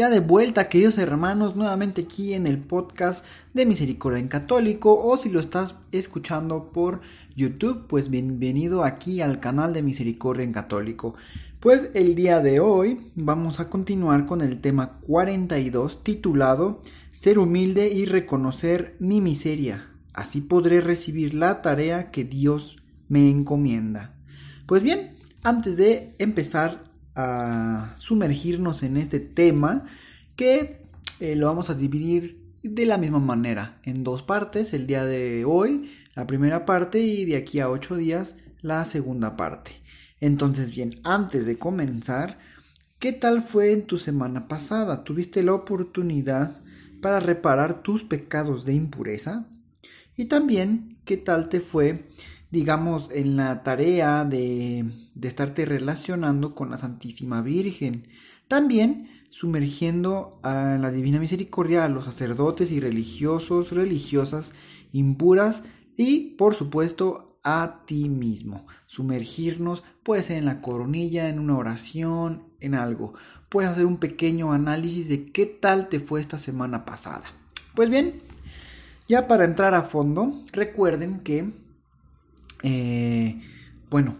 Ya de vuelta, queridos hermanos, nuevamente aquí en el podcast de Misericordia en Católico o si lo estás escuchando por YouTube, pues bienvenido aquí al canal de Misericordia en Católico. Pues el día de hoy vamos a continuar con el tema 42 titulado Ser humilde y reconocer mi miseria. Así podré recibir la tarea que Dios me encomienda. Pues bien, antes de empezar sumergirnos en este tema que eh, lo vamos a dividir de la misma manera en dos partes el día de hoy la primera parte y de aquí a ocho días la segunda parte entonces bien antes de comenzar ¿qué tal fue en tu semana pasada? ¿tuviste la oportunidad para reparar tus pecados de impureza? y también ¿qué tal te fue digamos, en la tarea de, de estarte relacionando con la Santísima Virgen. También sumergiendo a la Divina Misericordia a los sacerdotes y religiosos, religiosas, impuras y, por supuesto, a ti mismo. Sumergirnos puede ser en la coronilla, en una oración, en algo. Puedes hacer un pequeño análisis de qué tal te fue esta semana pasada. Pues bien, ya para entrar a fondo, recuerden que eh, bueno,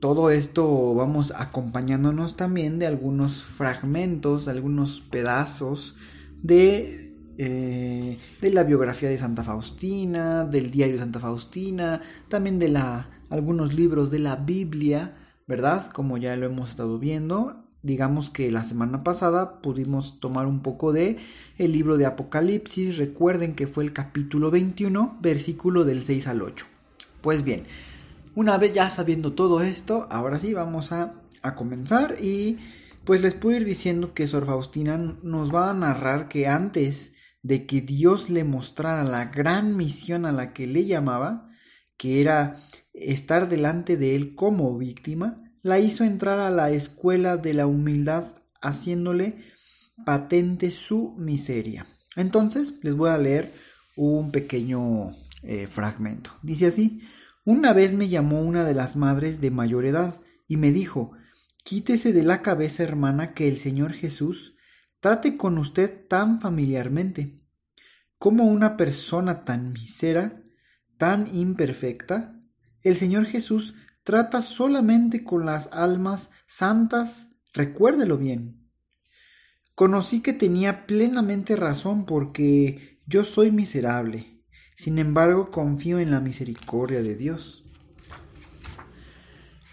todo esto vamos acompañándonos también de algunos fragmentos, de algunos pedazos de, eh, de la biografía de Santa Faustina, del diario de Santa Faustina, también de la, algunos libros de la Biblia, ¿verdad? Como ya lo hemos estado viendo. Digamos que la semana pasada pudimos tomar un poco de el libro de Apocalipsis. Recuerden que fue el capítulo 21, versículo del 6 al 8. Pues bien, una vez ya sabiendo todo esto, ahora sí vamos a, comenzar y pues les puedo ir diciendo que Sor Faustina nos va a narrar que antes de que Dios le mostrara la gran misión a la que le llamaba, que era estar delante de él como víctima, la hizo entrar a la escuela de la humildad haciéndole patente su miseria. Entonces les voy a leer un pequeño eh, fragmento. Dice así, una vez me llamó una de las madres de mayor edad y me dijo, quítese de la cabeza hermana que el Señor Jesús trate con usted tan familiarmente. como una persona tan misera, tan imperfecta, el Señor Jesús trata solamente con las almas santas, recuérdelo bien. Conocí que tenía plenamente razón porque yo soy miserable sin embargo, confío en la misericordia de Dios.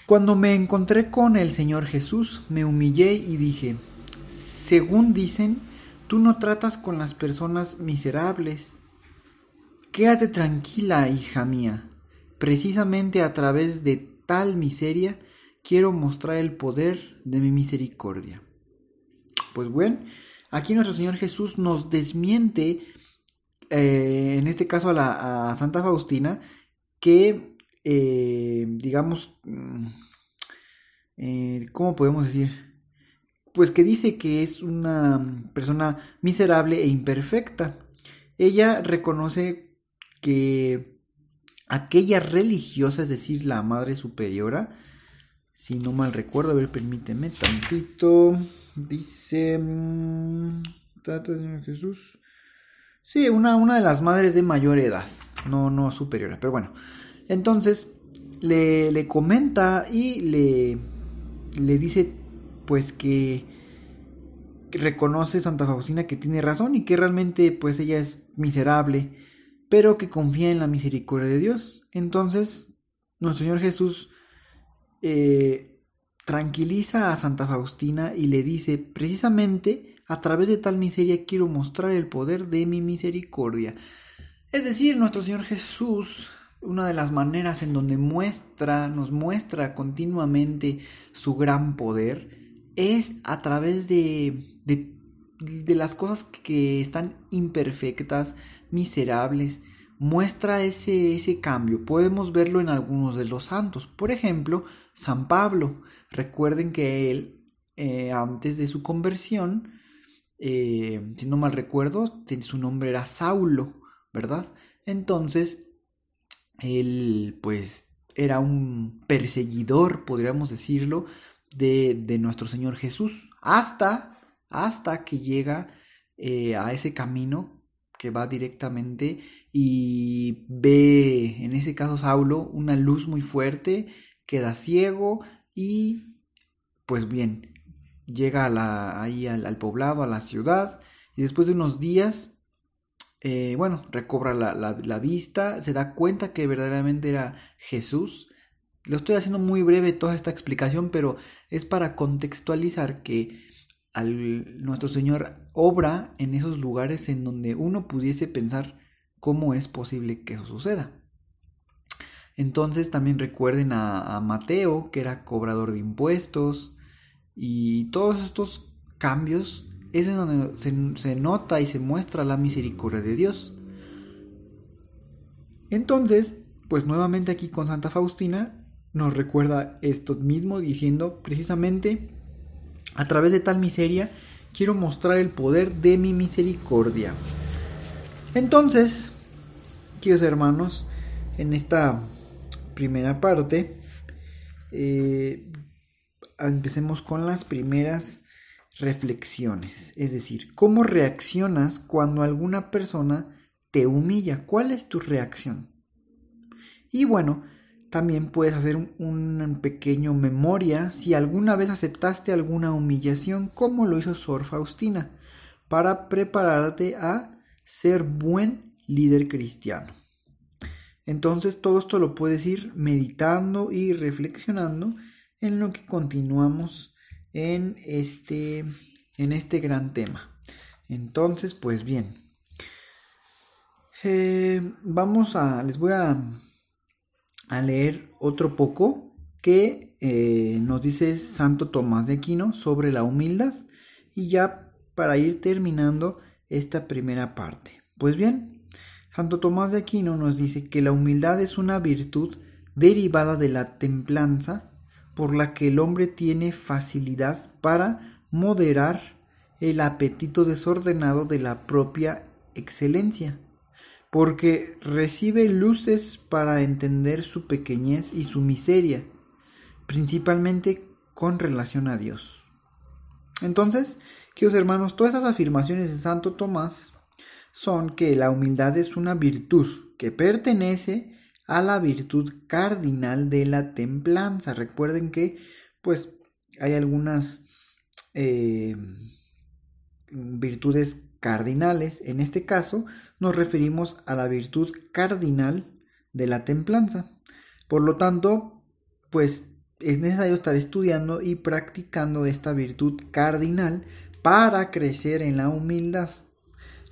Cuando me encontré con el Señor Jesús, me humillé y dije, según dicen, tú no tratas con las personas miserables. Quédate tranquila, hija mía. Precisamente a través de tal miseria quiero mostrar el poder de mi misericordia. Pues bueno, aquí nuestro Señor Jesús nos desmiente eh, en este caso a, la, Santa Faustina, que, eh, digamos, mm, eh, ¿cómo podemos decir? Pues que dice que es una persona miserable e imperfecta. Ella reconoce que aquella religiosa, es decir, la Madre Superiora, si no mal recuerdo, a ver, permíteme tantito, dice, mm, Señor Jesús, Sí, una, una de las madres de mayor edad, no, no superior, pero bueno. Entonces, le, le comenta y le, le dice pues que reconoce Santa Faustina que tiene razón y que realmente pues ella es miserable, pero que confía en la misericordia de Dios. Entonces, nuestro Señor Jesús eh, tranquiliza a Santa Faustina y le dice precisamente a través de tal miseria quiero mostrar el poder de mi misericordia. Es decir, nuestro Señor Jesús, una de las maneras en donde muestra, nos muestra continuamente su gran poder, es a través de, de las cosas que están imperfectas, miserables, muestra ese, ese cambio. Podemos verlo en algunos de los santos. Por ejemplo, San Pablo. Recuerden que él, eh, antes de su conversión, eh, si no mal recuerdo, su nombre era Saulo, ¿verdad? Entonces, él pues era un perseguidor, podríamos decirlo, de, de nuestro Señor Jesús, hasta, hasta que llega eh, a ese camino que va directamente y ve, en ese caso Saulo, una luz muy fuerte, queda ciego y pues bien, llega ahí al, poblado, a la ciudad y después de unos días, eh, bueno, recobra la, vista, se da cuenta que verdaderamente era Jesús. Lo estoy haciendo muy breve toda esta explicación, pero es para contextualizar que nuestro Señor obra en esos lugares en donde uno pudiese pensar cómo es posible que eso suceda. Entonces también recuerden a, Mateo, que era cobrador de impuestos, y todos estos cambios es en donde se, se nota y se muestra la misericordia de Dios. Entonces, pues nuevamente aquí con Santa Faustina nos recuerda esto mismo diciendo precisamente a través de tal miseria quiero mostrar el poder de mi misericordia. Entonces, queridos hermanos, en esta primera parte, eh, empecemos con las primeras reflexiones. Es decir, ¿cómo reaccionas cuando alguna persona te humilla? ¿Cuál es tu reacción? Y bueno, también puedes hacer un, pequeño memoria si alguna vez aceptaste alguna humillación como lo hizo Sor Faustina para prepararte a ser buen líder cristiano. Entonces todo esto lo puedes ir meditando y reflexionando en lo que continuamos en este, en este gran tema. Entonces, pues bien, eh, vamos a, les voy a a leer otro poco que eh, nos dice Santo Tomás de Aquino sobre la humildad y ya para ir terminando esta primera parte. Pues bien, Santo Tomás de Aquino nos dice que la humildad es una virtud derivada de la templanza por la que el hombre tiene facilidad para moderar el apetito desordenado de la propia excelencia porque recibe luces para entender su pequeñez y su miseria, principalmente con relación a Dios. Entonces, queridos hermanos, todas estas afirmaciones de Santo Tomás son que la humildad es una virtud que pertenece a la virtud cardinal de la templanza. Recuerden que, pues, hay algunas eh, virtudes cardinales. En este caso nos referimos a la virtud cardinal de la templanza. Por lo tanto, pues es necesario estar estudiando y practicando esta virtud cardinal para crecer en la humildad.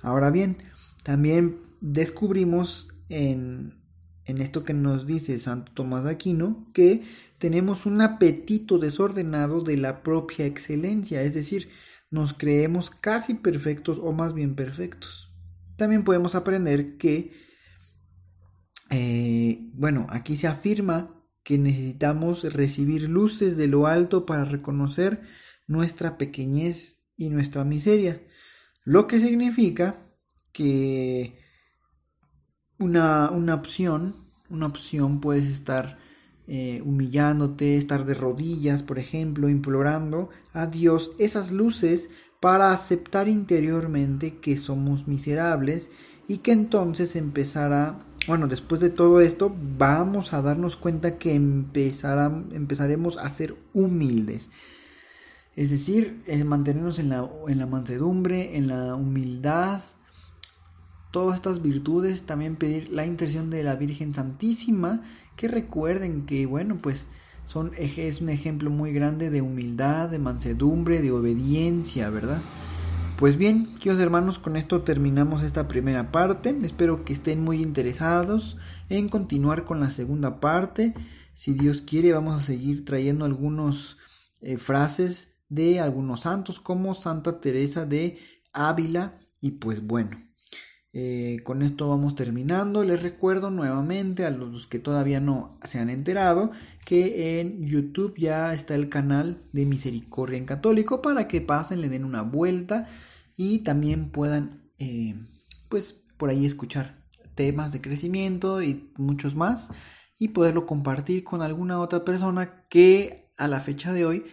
Ahora bien, también descubrimos en, en esto que nos dice Santo Tomás de Aquino que tenemos un apetito desordenado de la propia excelencia, es decir, nos creemos casi perfectos o más bien perfectos. También podemos aprender que, eh, bueno, aquí se afirma que necesitamos recibir luces de lo alto para reconocer nuestra pequeñez y nuestra miseria, lo que significa que una, una opción, una opción puedes estar eh, humillándote, estar de rodillas, por ejemplo, implorando a Dios esas luces para aceptar interiormente que somos miserables y que entonces empezará, bueno, después de todo esto, vamos a darnos cuenta que empezaremos a ser humildes. Es decir, mantenernos en la, en la mansedumbre, en la humildad, todas estas virtudes, también pedir la intercesión de la Virgen Santísima que recuerden que, bueno, pues son, es un ejemplo muy grande de humildad, de mansedumbre, de obediencia, ¿verdad? Pues bien, queridos hermanos, con esto terminamos esta primera parte. Espero que estén muy interesados en continuar con la segunda parte. Si Dios quiere, vamos a seguir trayendo algunas eh, frases de algunos santos, como Santa Teresa de Ávila. Y pues bueno, eh, con esto vamos terminando. Les recuerdo nuevamente a los que todavía no se han enterado que en YouTube ya está el canal de Misericordia en Católico para que pasen, le den una vuelta y también puedan eh, pues por ahí escuchar temas de crecimiento y muchos más y poderlo compartir con alguna otra persona que a la fecha de hoy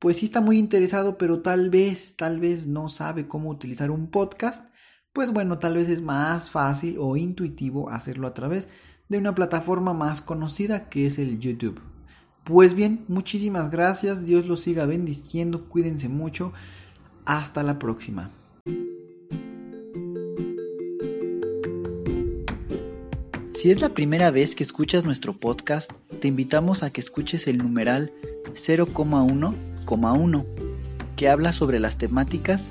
pues sí está muy interesado pero tal vez tal vez no sabe cómo utilizar un podcast pues bueno, tal vez es más fácil o intuitivo hacerlo a través de una plataforma más conocida que es el YouTube. Pues bien, muchísimas gracias, Dios los siga bendiciendo, cuídense mucho, hasta la próxima. Si es la primera vez que escuchas nuestro podcast, te invitamos a que escuches el numeral 0,1,1, que habla sobre las temáticas